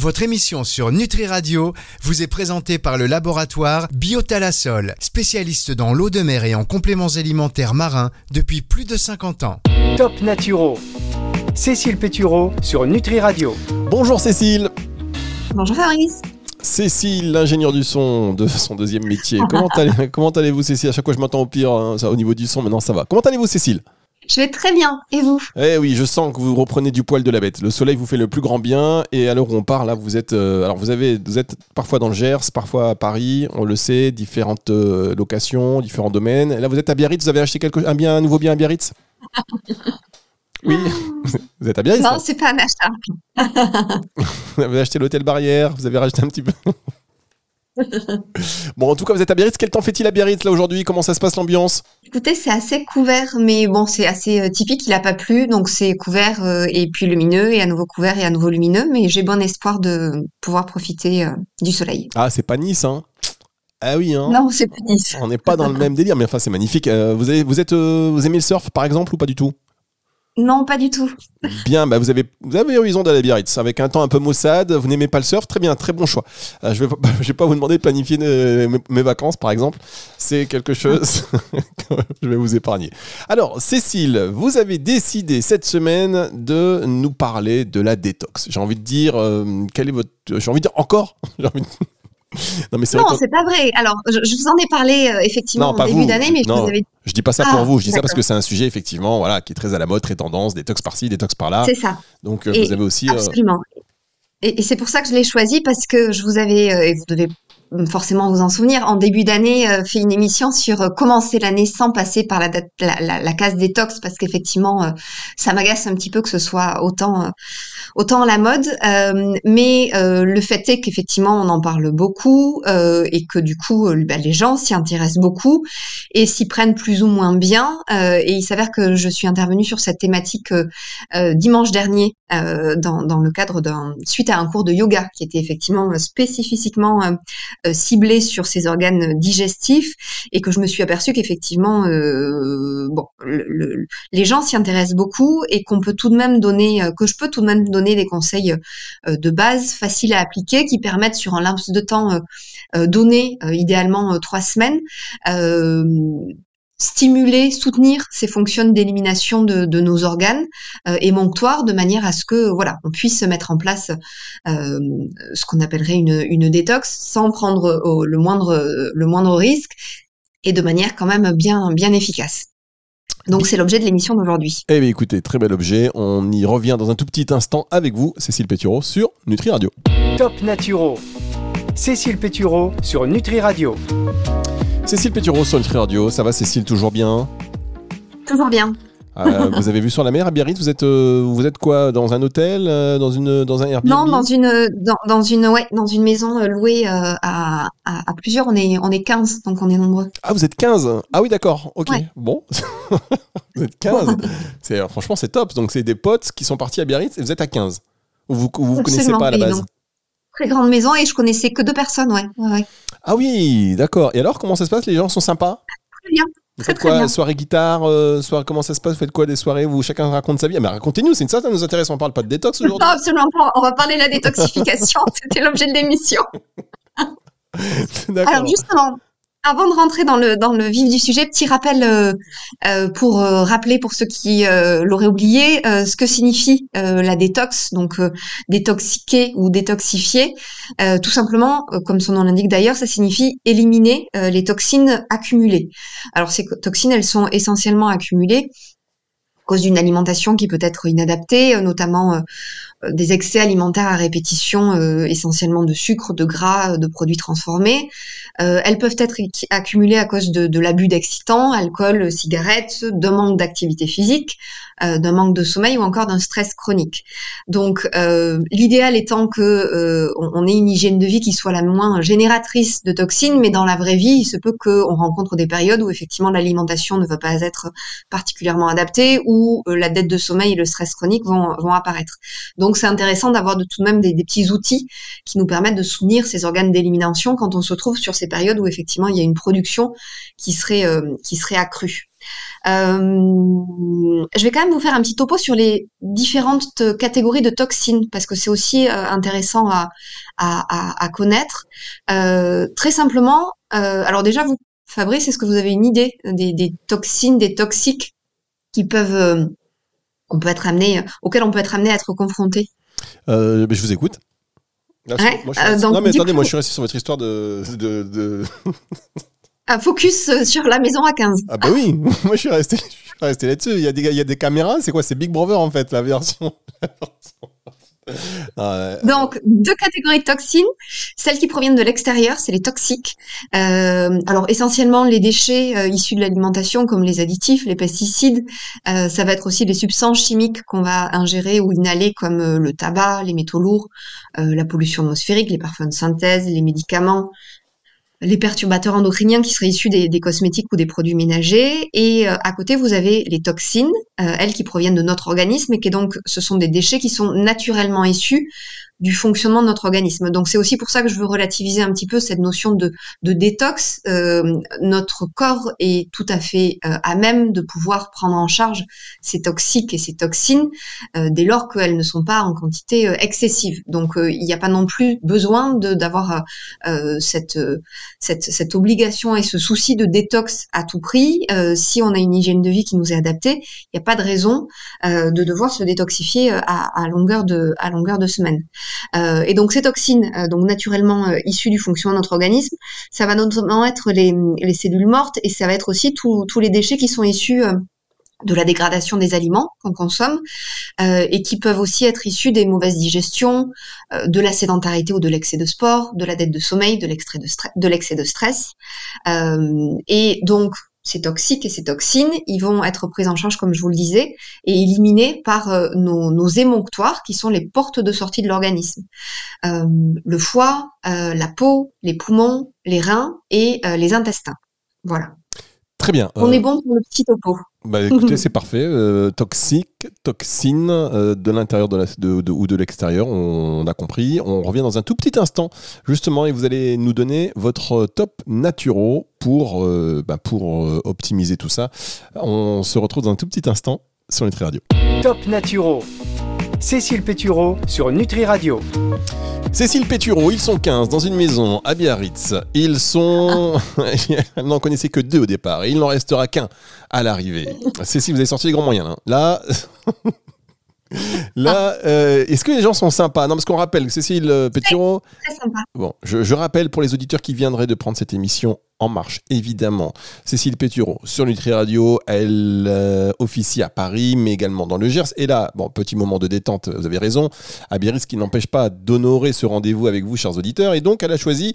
Votre émission sur Nutri Radio vous est présentée par le laboratoire Biotalasol, spécialiste dans l'eau de mer et en compléments alimentaires marins depuis plus de 50 ans. Top Naturo. Cécile Pétureau sur Nutri Radio. Bonjour Cécile. Bonjour Fabrice. Cécile, l'ingénieur du son de son deuxième métier. Comment, allez, comment allez-vous Cécile? À chaque fois je m'entends au pire hein, ça, au niveau du son, maintenant ça va. Comment allez-vous Cécile? Je vais très bien. Et vous? Eh oui, je sens que vous reprenez du poil de la bête. Le soleil vous fait le plus grand bien. Et à l'heure où on parle, là, vous êtes, euh, alors vous avez, vous êtes parfois dans le Gers, parfois à Paris. On le sait, différentes euh, locations, différents domaines. Et là, vous êtes à Biarritz. Vous avez acheté quelque, un bien, un nouveau bien à Biarritz? Oui, vous êtes à Biarritz Non, c'est pas un achat. vous avez acheté l'hôtel Barrière. Vous avez racheté un petit peu. Bon, en tout cas, vous êtes à Biarritz. Quel temps fait-il à Biarritz là aujourd'hui? Comment ça se passe l'ambiance? Écoutez, c'est assez couvert, mais bon, c'est assez euh, typique. Il n'a pas plu, donc c'est couvert euh, et puis lumineux, et à nouveau couvert et à nouveau lumineux. Mais j'ai bon espoir de pouvoir profiter euh, du soleil. Ah, c'est pas Nice, hein? Ah oui, hein? Non, c'est pas Nice. On n'est pas dans le même délire, mais enfin, c'est magnifique. vous, avez, vous, êtes, vous aimez le surf, par exemple, ou pas du tout? Non, pas du tout. Bien, bah vous avez vous avez raison d'aller Biarritz avec un temps un peu maussade. Vous n'aimez pas le surf, très bien, très bon choix. Euh, je vais je vais pas vous demander de planifier mes, vacances, par exemple. C'est quelque chose que je vais vous épargner. Alors, Cécile, vous avez décidé cette semaine de nous parler de la détox. J'ai envie de dire, euh, quel est votre, j'ai envie de dire encore? non, mais c'est pas vrai. Alors, je, vous en ai parlé euh, effectivement au début d'année, mais je vous avais... Je dis pas ça pour ah, vous, je dis ça parce que c'est un sujet effectivement, voilà, qui est très à la mode, très tendance, détox par-ci, détox par-là. C'est ça. Donc, euh, vous avez aussi. Euh, absolument. Et, c'est pour ça que je l'ai choisi parce que je vous avais, et vous devez forcément vous en souvenir, en début d'année, fait une émission sur commencer l'année sans passer par la, la, la, case détox, parce qu'effectivement, ça m'agace un petit peu que ce soit autant autant la mode, euh, mais euh, le fait est qu'effectivement on en parle beaucoup euh, et que du coup bah, les gens s'y intéressent beaucoup et s'y prennent plus ou moins bien. et il s'avère que je suis intervenue sur cette thématique dimanche dernier dans, dans, le cadre d'un suite à un cours de yoga qui était effectivement spécifiquement ciblé sur ces organes digestifs et que je me suis aperçue qu'effectivement bon les gens s'y intéressent beaucoup et qu'on peut tout de même donner que je peux tout de même donner des conseils euh, de base faciles à appliquer qui permettent sur un laps de temps euh, euh, donné, idéalement trois semaines, stimuler, soutenir ces fonctions d'élimination de, nos organes émonctoires de manière à ce que voilà, on puisse mettre en place ce qu'on appellerait une, une, détox sans prendre le moindre le moindre risque et de manière quand même bien bien efficace. Donc c'est l'objet de l'émission d'aujourd'hui. Eh bien écoutez, très bel objet. On y revient dans un tout petit instant avec vous, Cécile Pétureau, sur Nutri Radio. Top Naturo. Cécile Pétureau sur Nutri Radio. Cécile Pétureau sur Nutri Radio. Ça va Cécile, toujours bien? Toujours bien. Euh, vous avez vu sur la mer à Biarritz Vous êtes, euh, vous êtes quoi Dans un hôtel euh, Dans une, dans un Airbnb Non, dans une, dans, une, ouais, dans une maison louée à, à, plusieurs. On est, on est 15, donc on est nombreux. Ah, vous êtes 15 Ah oui, d'accord. Ok. Bon. vous êtes 15. c'est, franchement, c'est top. Donc, c'est des potes qui sont partis à Biarritz et vous êtes à 15. Vous vous, vous connaissez pas à la base Très grande maison et je connaissais que deux personnes, ouais. ouais, Ah oui, d'accord. Et alors, comment ça se passe? Les gens sont sympas? Très bien. Vous faites quoi Soirée guitare euh, soirée, Comment ça se passe Vous faites quoi des soirées où chacun raconte sa vie ah, Mais racontez-nous, c'est une ça, ça nous intéresse. On parle pas de détox aujourd'hui. Non, absolument pas. On va parler de la détoxification. C'était l'objet de l'émission. Alors justement, avant de rentrer dans le, dans le vif du sujet, petit rappel euh, euh, pour euh, rappeler pour ceux qui l'auraient oublié ce que signifie la détox, donc détoxiquer ou détoxifier. tout simplement, comme son nom l'indique d'ailleurs, ça signifie éliminer les toxines accumulées. Alors ces toxines, elles sont essentiellement accumulées à cause d'une alimentation qui peut être inadaptée, notamment des excès alimentaires à répétition, essentiellement de sucre, de gras, de produits transformés, euh, elles peuvent être accumulées à cause de, de l'abus d'excitants, alcool, cigarettes, d'un manque d'activité physique, euh, d'un manque de sommeil ou encore d'un stress chronique. Donc, euh, l'idéal étant que euh, on, ait une hygiène de vie qui soit la moins génératrice de toxines, mais dans la vraie vie, il se peut qu'on rencontre des périodes où effectivement l'alimentation ne va pas être particulièrement adaptée, ou la dette de sommeil et le stress chronique vont, vont apparaître. Donc, c'est intéressant d'avoir de tout de même des, des petits outils qui nous permettent de soutenir ces organes d'élimination quand on se trouve sur ces périodes où effectivement il y a une production qui serait, euh, qui serait accrue. je vais quand même vous faire un petit topo sur les différentes catégories de toxines parce que c'est aussi intéressant à, à, à connaître. très simplement, alors déjà vous Fabrice, est-ce que vous avez une idée des, toxines, des toxiques qui peuvent, euh, peut être amené, auxquels on peut être amené à être confronté euh, Je vous écoute. Euh, non mais attendez, moi je suis resté sur votre histoire de... de, Un focus sur la maison à 15. Ah bah oui, moi je suis resté, resté là-dessus. Il y, a des, il y a des caméras, c'est quoi? C'est Big Brother en fait, la version. Ah Donc, deux catégories de toxines. Celles qui proviennent de l'extérieur, c'est les toxiques. Euh, alors, essentiellement, les déchets euh, issus de l'alimentation, comme les additifs, les pesticides. Euh, ça va être aussi les substances chimiques qu'on va ingérer ou inhaler, comme le tabac, les métaux lourds, la pollution atmosphérique, les parfums de synthèse, les médicaments, les perturbateurs endocriniens qui seraient issus des, cosmétiques ou des produits ménagers. Et euh, à côté, vous avez les toxines, euh, elles qui proviennent de notre organisme et qui donc, ce sont des déchets qui sont naturellement issus du fonctionnement de notre organisme. Donc c'est aussi pour ça que je veux relativiser un petit peu cette notion de, détox. Euh, notre corps est tout à fait euh, à même de pouvoir prendre en charge ces toxiques et ces toxines euh, dès lors qu'elles ne sont pas en quantité excessive. Donc il n'y a pas non plus besoin d'avoir cette, obligation et ce souci de détox à tout prix. si on a une hygiène de vie qui nous est adaptée, il n'y a pas de raison de devoir se détoxifier à, à, longueur de, à longueur de semaine. Euh, et donc ces toxines, euh, donc naturellement euh, issues du fonctionnement de notre organisme, ça va notamment être les, les cellules mortes et ça va être aussi tous les déchets qui sont issus de la dégradation des aliments qu'on consomme et qui peuvent aussi être issus des mauvaises digestions, de la sédentarité ou de l'excès de sport, de la dette de sommeil, de l'excès de, stress. Et donc ces toxiques et ces toxines, ils vont être pris en charge, comme je vous le disais, et éliminés par euh, nos, nos, émonctoires, qui sont les portes de sortie de l'organisme. Euh, le foie, euh, la peau, les poumons, les reins et les intestins. Voilà. Très bien. On est bon pour le petit topo. Bah, écoutez, c'est parfait. toxique, toxine, de l'intérieur de de, ou de l'extérieur, on, a compris. On revient dans un tout petit instant, justement, et vous allez nous donner votre top naturo pour, bah, pour optimiser tout ça. On se retrouve dans un tout petit instant sur Nutri Radio. Top Naturo. Cécile Pétureau sur Nutri Radio. Cécile Pétureau, ils sont 15 dans une maison à Biarritz. Ils sont. Elle n'en connaissait que deux au départ et il n'en restera qu'un à l'arrivée. Cécile, vous avez sorti les grands moyens. Là. Là, euh, est-ce que les gens sont sympas? Non, parce qu'on rappelle, Cécile euh, Pétureau. Très sympa. Bon, je, je rappelle pour les auditeurs qui viendraient de prendre cette émission en marche, évidemment. Cécile Pétureau sur Nutri Radio, elle euh, officie à Paris, mais également dans le Gers. Et là, bon, petit moment de détente, vous avez raison, à Biarritz, qui n'empêche pas d'honorer ce rendez-vous avec vous, chers auditeurs. Et donc, elle a choisi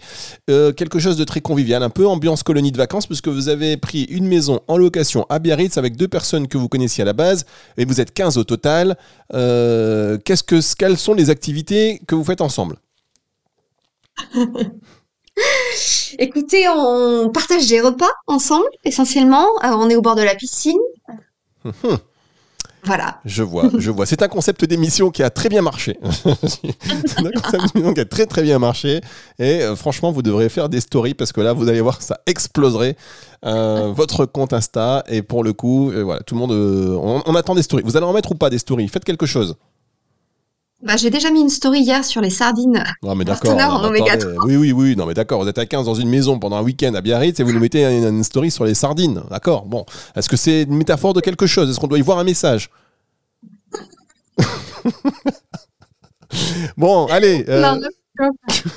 euh, quelque chose de très convivial, un peu ambiance colonie de vacances, puisque vous avez pris une maison en location à Biarritz avec deux personnes que vous connaissiez à la base, et vous êtes 15 au total. Euh, qu'est-ce que, quelles sont les activités que vous faites ensemble? Écoutez, on partage des repas ensemble, essentiellement. Euh, on est au bord de la piscine. Voilà. Je vois, je vois. C'est un concept d'émission qui a très bien marché. C'est un concept d'émission qui a très très bien marché. Et euh, franchement, vous devrez faire des stories parce que là, vous allez voir, ça exploserait euh, votre compte Insta. Et pour le coup, voilà, tout le monde, on, on, attend des stories. Vous allez en mettre ou pas des stories? Faites quelque chose. Bah, j'ai déjà mis une story hier sur les sardines. Non, mais d'accord. Oui, oui, oui. Non, mais d'accord. Vous êtes à 15 dans une maison pendant un week-end à Biarritz et vous nous mettez une, story sur les sardines. D'accord. Bon. Est-ce que c'est une métaphore de quelque chose? Est-ce qu'on doit y voir un message? Bon, allez. Euh,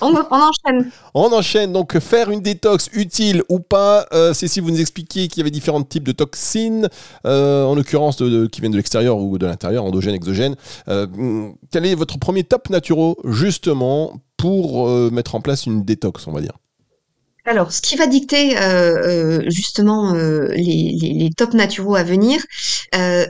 on, enchaîne. On enchaîne. Donc, faire une détox utile ou pas. Euh, c'est si vous nous expliquiez qu'il y avait différents types de toxines, euh, en l'occurrence qui viennent de l'extérieur ou de l'intérieur, endogène, exogène. Euh, quel est votre premier top naturel, justement, pour mettre en place une détox, on va dire? Alors, ce qui va dicter euh, euh, justement euh, les, les, les, top naturaux à venir,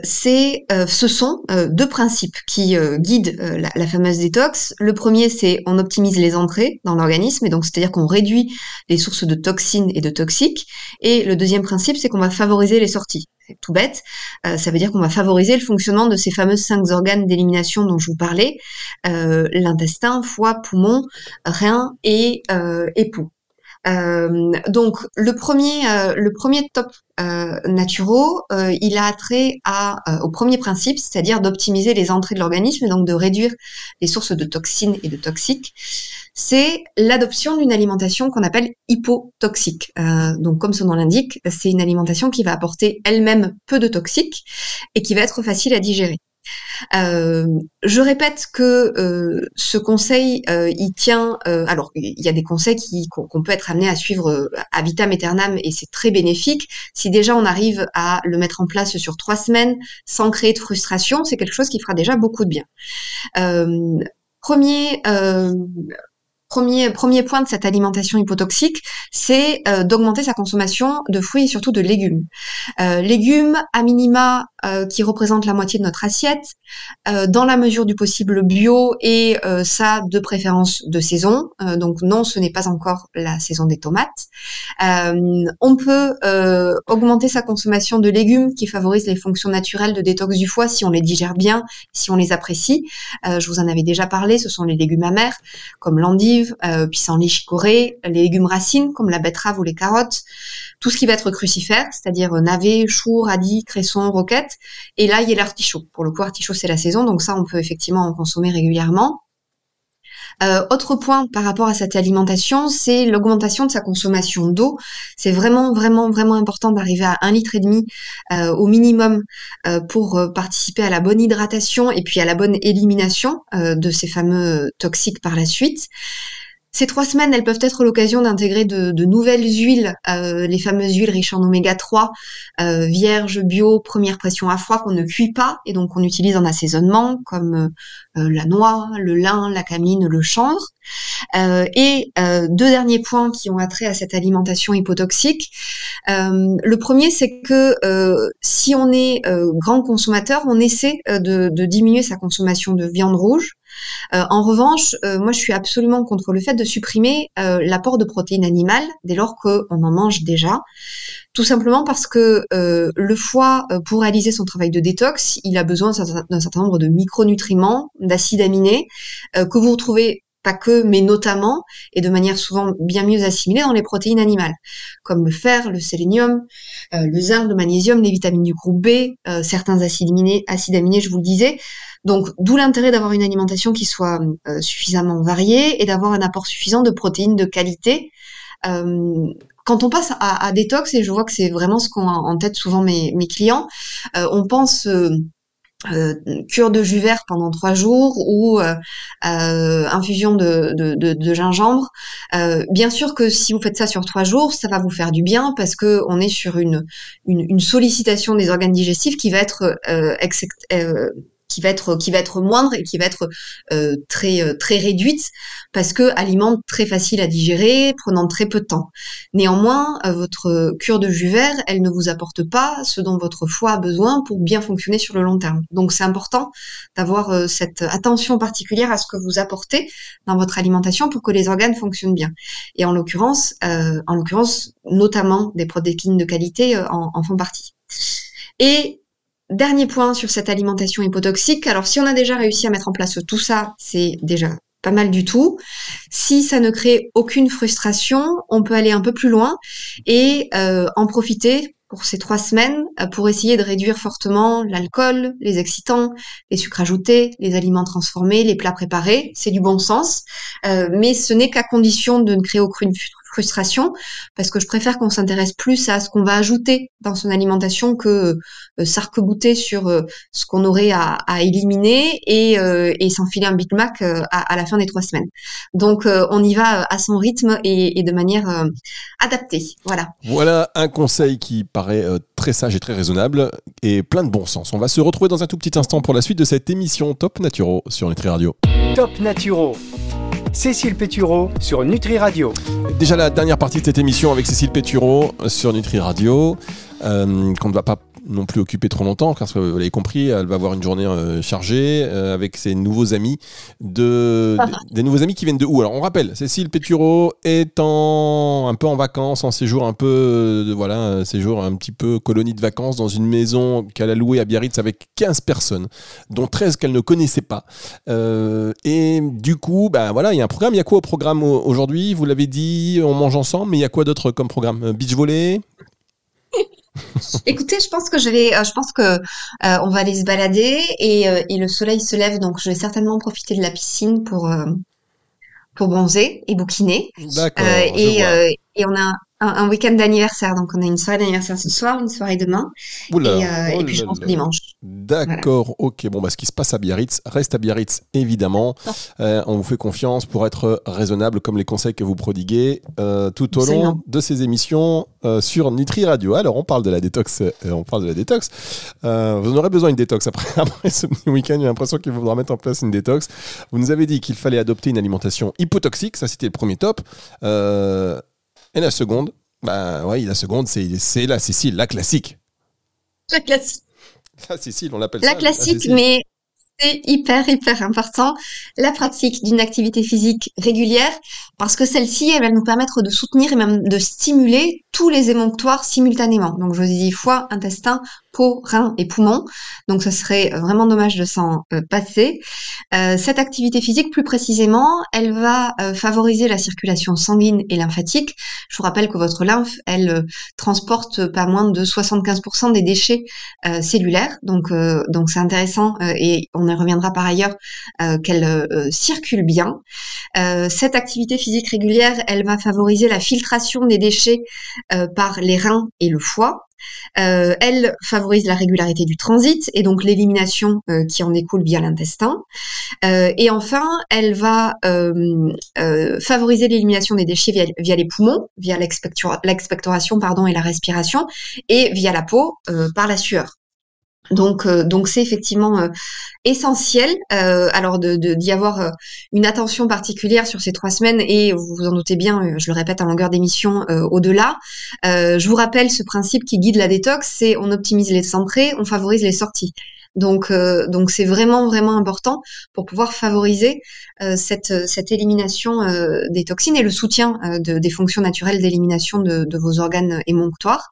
c'est, ce sont deux principes qui guident la, la, fameuse détox. Le premier, c'est on optimise les entrées dans l'organisme, et donc c'est-à-dire qu'on réduit les sources de toxines et de toxiques. Et le deuxième principe, c'est qu'on va favoriser les sorties. C'est tout bête. ça veut dire qu'on va favoriser le fonctionnement de ces fameuses cinq organes d'élimination dont je vous parlais l'intestin, foie, poumon, rein et époux. Donc le premier, le premier top naturaux, il a trait au premier principe, c'est-à-dire d'optimiser les entrées de l'organisme donc de réduire les sources de toxines et de toxiques c'est l'adoption d'une alimentation qu'on appelle hypotoxique. Euh, donc, comme son nom l'indique, c'est une alimentation qui va apporter elle-même peu de toxiques et qui va être facile à digérer. Euh, je répète que euh, ce conseil, il tient. alors, il y a des conseils qu'on peut être amené à suivre à vitam aeternam et c'est très bénéfique. Si déjà on arrive à le mettre en place sur trois semaines sans créer de frustration, c'est quelque chose qui fera déjà beaucoup de bien. premier Premier, point de cette alimentation hypotoxique, c'est euh, d'augmenter sa consommation de fruits et surtout de légumes. Euh, légumes, à minima, euh, qui représentent la moitié de notre assiette, dans la mesure du possible bio et ça de préférence de saison. donc non, ce n'est pas encore la saison des tomates. on peut augmenter sa consommation de légumes qui favorisent les fonctions naturelles de détox du foie si on les digère bien, si on les apprécie. je vous en avais déjà parlé, ce sont les légumes amers comme l'endive, euh, pissenlit chicorée, les légumes racines comme la betterave ou les carottes, tout ce qui va être crucifère, c'est-à-dire euh, navet, chou, radis, cresson, roquette. Et là, il y a l'artichaut. Pour le coup, artichaut, c'est la saison, donc ça, on peut effectivement en consommer régulièrement. Euh, autre point par rapport à cette alimentation, c'est l'augmentation de sa consommation d'eau. C'est vraiment, vraiment, vraiment important d'arriver à un litre et demi euh, au minimum euh, pour participer à la bonne hydratation et puis à la bonne élimination de ces fameux toxiques par la suite. Ces trois semaines, elles peuvent être l'occasion d'intégrer de, nouvelles huiles, euh, les fameuses huiles riches en oméga 3, euh, vierges, bio, première pression à froid qu'on ne cuit pas et donc qu'on utilise en assaisonnement, comme euh, la noix, le lin, la camine, le chanvre. et deux derniers points qui ont attrait à cette alimentation hypotoxique. le premier, c'est que si on est grand consommateur, on essaie de diminuer sa consommation de viande rouge. Euh, en revanche, euh, moi, je suis absolument contre le fait de supprimer euh, l'apport de protéines animales dès lors qu'on en mange déjà. Tout simplement parce que le foie, pour réaliser son travail de détox, il a besoin d'un certain nombre de micronutriments, d'acides aminés, que vous retrouvez pas que, mais notamment, et de manière souvent bien mieux assimilée dans les protéines animales, comme le fer, le sélénium, le zinc, le magnésium, les vitamines du groupe B, certains acides aminés, acides aminés, je vous le disais, donc, d'où l'intérêt d'avoir une alimentation qui soit euh, suffisamment variée et d'avoir un apport suffisant de protéines de qualité. Euh, quand on passe à, détox, et je vois que c'est vraiment ce qu'ont en tête souvent mes, clients, euh, on pense cure de jus vert pendant trois jours ou infusion de, gingembre. bien sûr que si vous faites ça sur trois jours, ça va vous faire du bien parce que on est sur une, une, sollicitation des organes digestifs qui va être qui va être qui va être moindre et qui va être euh, très euh, très réduite parce que alimente très facile à digérer, prenant très peu de temps. Néanmoins, euh, votre cure de jus vert, elle ne vous apporte pas ce dont votre foie a besoin pour bien fonctionner sur le long terme. Donc c'est important d'avoir cette attention particulière à ce que vous apportez dans votre alimentation pour que les organes fonctionnent bien. Et en l'occurrence, en l'occurrence, notamment des protéines de qualité en, en font partie. Et Dernier point sur cette alimentation hypotoxique. Alors, si on a déjà réussi à mettre en place tout ça, c'est déjà pas mal du tout. Si ça ne crée aucune frustration, on peut aller un peu plus loin et euh, en profiter pour ces trois semaines euh, pour essayer de réduire fortement l'alcool, les excitants, les sucres ajoutés, les aliments transformés, les plats préparés. C'est du bon sens, euh, mais ce n'est qu'à condition de ne créer aucune frustration, parce que je préfère qu'on s'intéresse plus à ce qu'on va ajouter dans son alimentation que euh, s'arc-bouter sur euh, ce qu'on aurait à, éliminer et, euh, et s'enfiler un Big Mac euh, à, la fin des trois semaines. Donc on y va à son rythme et, et de manière adaptée. Voilà. Voilà un conseil qui paraît très sage et très raisonnable et plein de bon sens. On va se retrouver dans un tout petit instant pour la suite de cette émission Top Naturo sur Nutri Radio. Top Naturo Cécile Pétureau sur Nutri Radio. Déjà la dernière partie de cette émission avec Cécile Pétureau sur Nutri Radio, euh, qu'on ne va pas non plus occuper trop longtemps, car vous l'avez compris, elle va avoir une journée euh, chargée euh, avec ses nouveaux amis, de, des nouveaux amis qui viennent de où? Alors on rappelle, Cécile Pétureau est en, un peu en vacances, en séjour un peu, de, voilà, un séjour un petit peu colonie de vacances dans une maison qu'elle a louée à Biarritz avec 15 personnes, dont 13 qu'elle ne connaissait pas. et du coup, ben voilà, il y a un programme. Il y a quoi au programme aujourd'hui? Vous l'avez dit, on mange ensemble, mais il y a quoi d'autre comme programme? Beach volley? Écoutez, je pense que je vais, euh, je pense que euh, on va aller se balader et, euh, et, le soleil se lève, donc je vais certainement profiter de la piscine pour pour bronzer et bouquiner. D'accord. et, et on a un, week-end d'anniversaire. Donc, on a une soirée d'anniversaire ce soir, une soirée demain. et, euh, oh puis, je pense dimanche. D'accord, ok. Bon, bah, ce qui se passe à Biarritz reste à Biarritz, évidemment. Euh, on vous fait confiance pour être raisonnable comme les conseils que vous prodiguez euh, tout au long de ces émissions sur Nutri Radio. Alors, on parle de la détox. on parle de la détox. vous en aurez besoin d'une détox après, après ce week-end. J'ai l'impression qu'il faudra mettre en place une détox. Vous nous avez dit qu'il fallait adopter une alimentation hypotoxique. Ça, c'était le premier top. Et la seconde, bah ouais, la seconde, c'est la Cécile, la classique. La classique. La Cécile, on l'appelle ça. La classique, mais c'est hyper, hyper important. La pratique d'une activité physique régulière, parce que celle-ci, elle va nous permettre de soutenir et même de stimuler tous les émonctoires simultanément. Donc, je vous dis foie, intestin, peau, rein et poumon. Donc, ce serait vraiment dommage de s'en euh, passer. Euh, cette activité physique, plus précisément, elle va euh, favoriser la circulation sanguine et lymphatique. Je vous rappelle que votre lymphe, elle transporte pas moins de 75% des déchets cellulaires. Donc, donc c'est intéressant et y reviendra par ailleurs qu'elle circule bien. cette activité physique régulière, elle va favoriser la filtration des déchets par les reins et le foie. Euh, elle favorise la régularité du transit et donc l'élimination euh, qui en découle via l'intestin. Euh, et enfin, elle va favoriser l'élimination des déchets via, les poumons, via l'expectoration pardon et la respiration, et via la peau par la sueur. Donc, euh, donc c'est effectivement euh, essentiel. Euh, alors d'y avoir une attention particulière sur ces trois semaines et vous vous en doutez bien, je le répète en longueur d'émission au-delà. je vous rappelle ce principe qui guide la détox, c'est on optimise les entrées, on favorise les sorties. Donc, euh, donc c'est vraiment vraiment important pour pouvoir favoriser euh, cette, cette élimination euh, des toxines et le soutien de, des fonctions naturelles d'élimination de, de, vos organes émonctoires.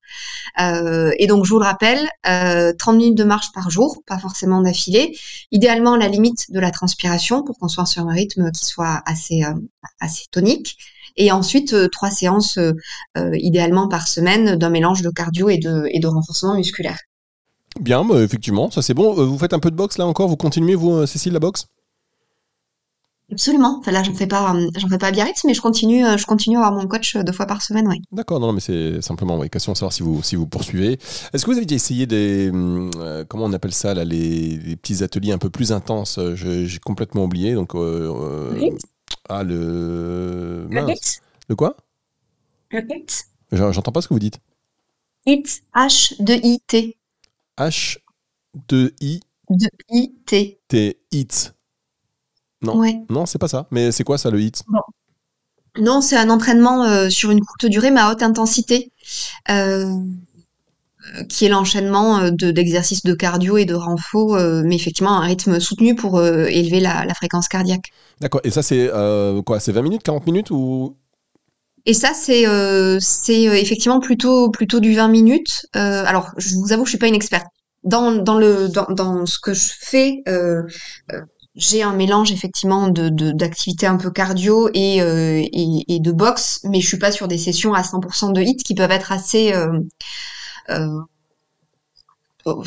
et donc, je vous le rappelle, 30 minutes de marche par jour, pas forcément d'affilée. Idéalement, la limite de la transpiration pour qu'on soit sur un rythme qui soit assez assez tonique et ensuite trois séances idéalement par semaine d'un mélange de cardio et de, et de renforcement musculaire. Bien, bah, effectivement, ça c'est bon. Euh, vous faites un peu de boxe là encore? Vous continuez, vous, euh, Cécile, la boxe? Absolument. Enfin, là, j'en fais pas, euh, j'en fais pas à Biarritz, mais je continue, je continue à avoir mon coach deux fois par semaine, oui. D'accord, non, mais c'est simplement une question de savoir si vous, si vous poursuivez. Est-ce que vous avez déjà essayé des, hum, comment on appelle ça là, les, petits ateliers un peu plus intenses? J'ai complètement oublié. Donc, ah le. Le quoi? Répète. J'entends pas ce que vous dites. HIT, H-2-I-T. H-2-I. t T. Hit. Non. Non, c'est pas ça. Mais c'est quoi ça, le hit Non, c'est un entraînement euh, sur une courte durée, mais à haute intensité. Euh, qui est l'enchaînement euh, d'exercices de, cardio et de renfo, mais effectivement un rythme soutenu pour élever la, fréquence cardiaque. D'accord. Et ça, c'est quoi? C'est 20 minutes, 40 minutes ou et ça, c'est euh, c'est euh, effectivement plutôt plutôt du 20 minutes. Euh, alors, je vous avoue, je suis pas une experte dans dans le dans, dans ce que je fais. Euh, euh j'ai un mélange effectivement de d'activités un peu cardio et, et, et de boxe, mais je suis pas sur des sessions à 100% de hit qui peuvent être assez oh,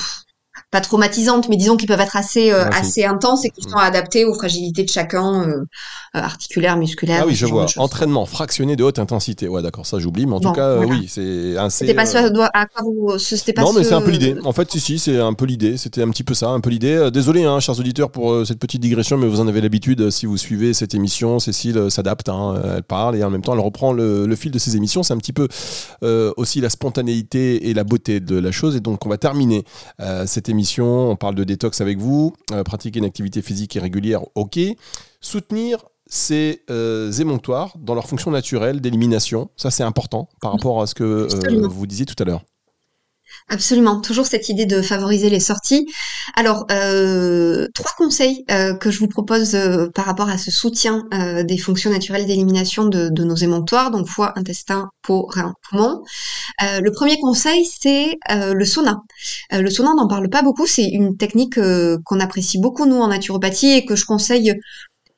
pas traumatisantes, mais disons qu'ils peuvent être assez euh, assez intenses et qui sont adaptés aux fragilités de chacun, euh, euh articulaires, musculaires. Ah oui, je vois. Entraînement fractionné de haute intensité. Ouais, d'accord, ça j'oublie, mais en tout cas, euh, oui, c'est assez. C'était pas ça à quoi vous. Pas non, mais c'est un peu l'idée. En fait, si, si, c'est un peu l'idée. C'était un petit peu ça, un peu l'idée. Désolé, hein, chers auditeurs, pour cette petite digression, mais vous en avez l'habitude. Si vous suivez cette émission, Cécile s'adapte, hein, elle parle et en même temps, elle reprend le, le fil de ses émissions. C'est un petit peu aussi la spontanéité et la beauté de la chose. Et donc, on va terminer cette émission on parle de détox avec vous, euh, pratiquer une activité physique régulière, ok. Soutenir ces euh, émonctoires dans leur fonction naturelle d'élimination, ça c'est important par rapport à ce que euh, vous disiez tout à l'heure. Absolument, toujours cette idée de favoriser les sorties. Alors, euh, trois conseils euh, que je vous propose euh, par rapport à ce soutien des fonctions naturelles d'élimination de, nos émonctoires, donc foie, intestin, peau, rein, poumon. Le premier conseil, c'est le sauna. le sauna, on n'en parle pas beaucoup, c'est une technique qu'on apprécie beaucoup, nous, en naturopathie, et que je conseille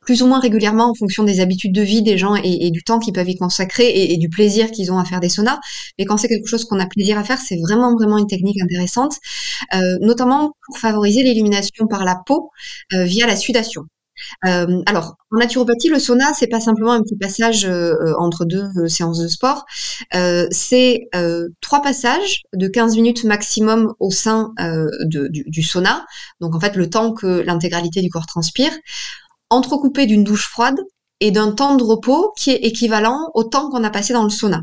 plus ou moins régulièrement en fonction des habitudes de vie des gens et, du temps qu'ils peuvent y consacrer et, du plaisir qu'ils ont à faire des saunas. Mais quand c'est quelque chose qu'on a plaisir à faire, c'est vraiment vraiment une technique intéressante, euh, notamment pour favoriser l'élimination par la peau euh, via la sudation. Euh, alors, en naturopathie, le sauna, c'est pas simplement un petit passage entre deux séances de sport. c'est trois passages de 15 minutes maximum au sein du, du, sauna. Donc, en fait, le temps que l'intégralité du corps transpire entrecoupé d'une douche froide et d'un temps de repos qui est équivalent au temps qu'on a passé dans le sauna.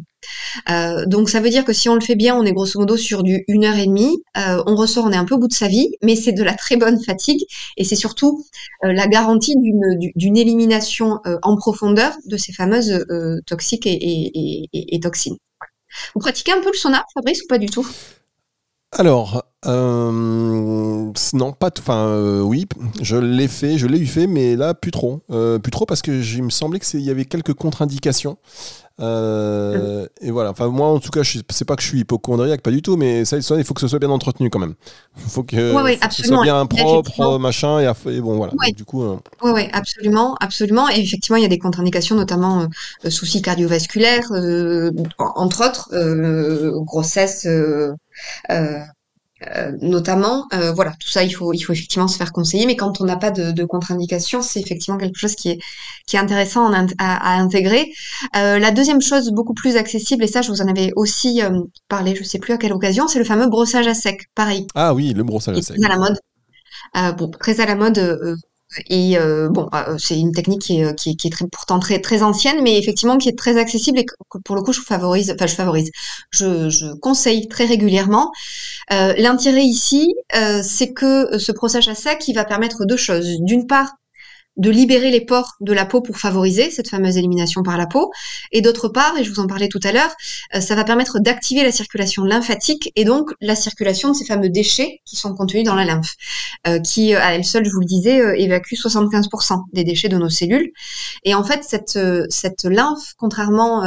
Euh, donc ça veut dire que si on le fait bien, on est grosso modo sur du 1 heure et demie. Euh, on ressort, on est un peu au bout de sa vie, mais c'est de la très bonne fatigue et c'est surtout euh, la garantie d'une élimination en profondeur de ces fameuses toxiques et, toxines. Vous pratiquez un peu le sauna, Fabrice, ou pas du tout? Alors, euh, non, pas Enfin, euh, oui, je l'ai fait, je l'ai eu fait, mais là, plus trop. Euh, plus trop parce que il me semblait qu'il y avait quelques contre-indications. Euh, et voilà. Enfin, moi, en tout cas, je sais pas que je suis hypochondriaque, pas du tout, mais ça, il faut que ce soit bien entretenu quand même. Il faut que, ce soit bien propre, machin, et, bon, voilà. du coup. Euh... Oui, absolument, absolument. Et effectivement, il y a des contre-indications, notamment euh, soucis cardiovasculaires, entre autres, grossesse. Euh, notamment, euh, voilà, tout ça, il faut, il faut effectivement se faire conseiller. Mais quand on n'a pas de, de contre-indication, c'est effectivement quelque chose qui est, qui est intéressant à, à, intégrer. Euh, la deuxième chose, beaucoup plus accessible, et ça, je vous en avais aussi euh, parlé, je sais plus à quelle occasion, c'est le fameux brossage à sec. Pareil. Ah oui, le brossage à sec. Très à la mode. bon, très à la mode et euh, bon, euh, c'est une technique qui est, qui, qui est très, pourtant très, très ancienne, mais effectivement qui est très accessible et que pour le coup je favorise, enfin je favorise, je, je conseille très régulièrement. Euh, L'intérêt ici, euh, c'est que ce brossage à sec, il va permettre deux choses. D'une part, de libérer les pores de la peau pour favoriser cette fameuse élimination par la peau. Et d'autre part, et je vous en parlais tout à l'heure, euh, ça va permettre d'activer la circulation lymphatique et donc la circulation de ces fameux déchets qui sont contenus dans la lymphe, euh, qui à elle seule, je vous le disais, euh, évacue 75% des déchets de nos cellules. Et en fait, cette, cette lymphe, contrairement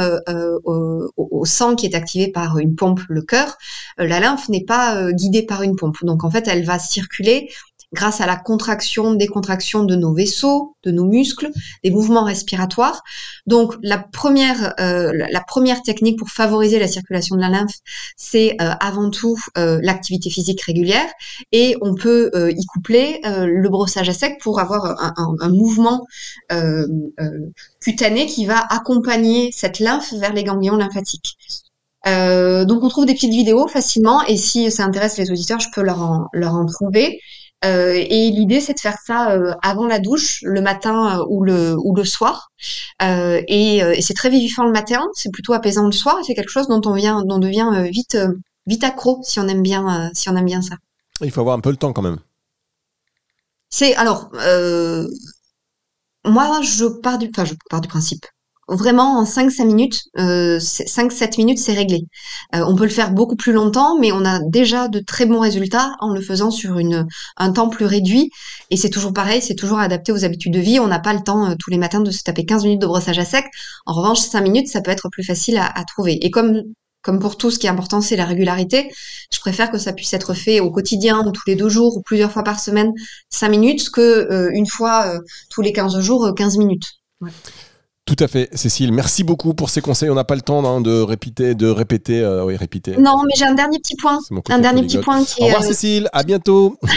au, au, sang qui est activé par une pompe, le cœur, la lymphe n'est pas guidée par une pompe. Donc en fait, elle va circuler grâce à la contraction, décontraction de nos vaisseaux, de nos muscles, des mouvements respiratoires. Donc la première, euh, la première technique pour favoriser la circulation de la lymphe, c'est euh, avant tout euh, l'activité physique régulière, et on peut y coupler le brossage à sec pour avoir un, un, un mouvement cutané qui va accompagner cette lymphe vers les ganglions lymphatiques. Euh, donc on trouve des petites vidéos facilement et si ça intéresse les auditeurs, je peux leur en, leur en trouver. Euh, et l'idée, c'est de faire ça euh, avant la douche, le matin euh, ou le ou le soir. et, et c'est très vivifiant le matin, c'est plutôt apaisant le soir. C'est quelque chose dont on vient, dont on devient vite vite accro si on aime bien si on aime bien ça. Il faut avoir un peu le temps quand même. C'est alors moi je pars du enfin je pars du principe vraiment en 5-5 minutes, euh, 5-7 minutes, c'est réglé. Euh, on peut le faire beaucoup plus longtemps, mais on a déjà de très bons résultats en le faisant sur une, un temps plus réduit. Et c'est toujours pareil, c'est toujours adapté aux habitudes de vie. On n'a pas le temps euh, tous les matins de se taper 15 minutes de brossage à sec. En revanche, 5 minutes, ça peut être plus facile à, à trouver. Et comme comme pour tout, ce qui est important, c'est la régularité. Je préfère que ça puisse être fait au quotidien ou tous les deux jours ou plusieurs fois par semaine, 5 minutes, que euh, une fois tous les 15 jours, 15 minutes. Ouais. Tout à fait, Cécile. Merci beaucoup pour ces conseils. On n'a pas le temps hein, de répéter, de répéter, euh, oui, répéter. Non, mais j'ai un dernier petit point. Un dernier petit point qui Au revoir, euh, Cécile. À bientôt.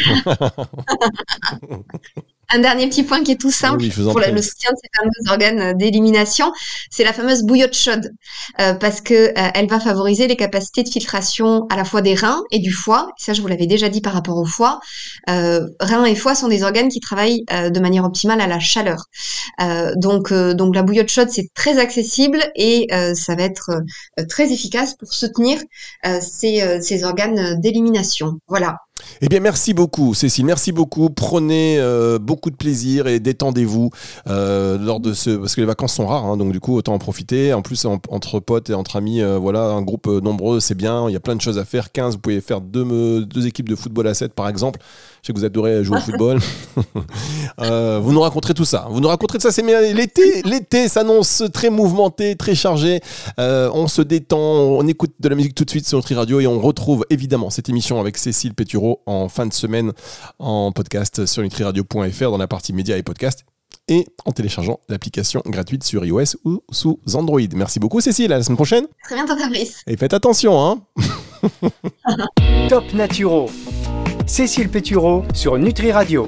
Un dernier petit point qui est tout simple pour le soutien de ces fameux organes d'élimination, c'est la fameuse bouillotte chaude, euh, parce que euh, elle va favoriser les capacités de filtration à la fois des reins et du foie. Ça, je vous l'avais déjà dit par rapport au foie. Euh, reins et foie sont des organes qui travaillent euh, de manière optimale à la chaleur. Euh, donc, donc la bouillotte chaude, c'est très accessible et ça va être très efficace pour soutenir ces, ces organes d'élimination. Voilà. Eh bien, merci beaucoup, Cécile. Merci beaucoup. Prenez euh, beaucoup de plaisir et détendez-vous euh, lors de ce, parce que les vacances sont rares, hein, donc du coup autant en profiter. En plus, en- entre potes et entre amis, euh, voilà, un groupe nombreux, c'est bien. Il y a plein de choses à faire. 15, vous pouvez faire deux, deux équipes de football à 7 par exemple. Je sais que vous adorez jouer au football. Euh, vous nous raconterez tout ça. Vous nous raconterez tout ça. C'est mais l'été, l'été s'annonce très mouvementé, très chargé. Euh, on se détend, on écoute de la musique tout de suite sur Nutri Radio et on retrouve évidemment cette émission avec Cécile Pétureau en fin de semaine en podcast sur nutriradio.fr dans la partie médias et podcasts et en téléchargeant l'application gratuite sur iOS ou sous Android. Merci beaucoup Cécile, à la semaine prochaine Très bientôt, Fabrice. et faites attention hein. Top Naturo. Cécile Pétureau sur Nutri Radio.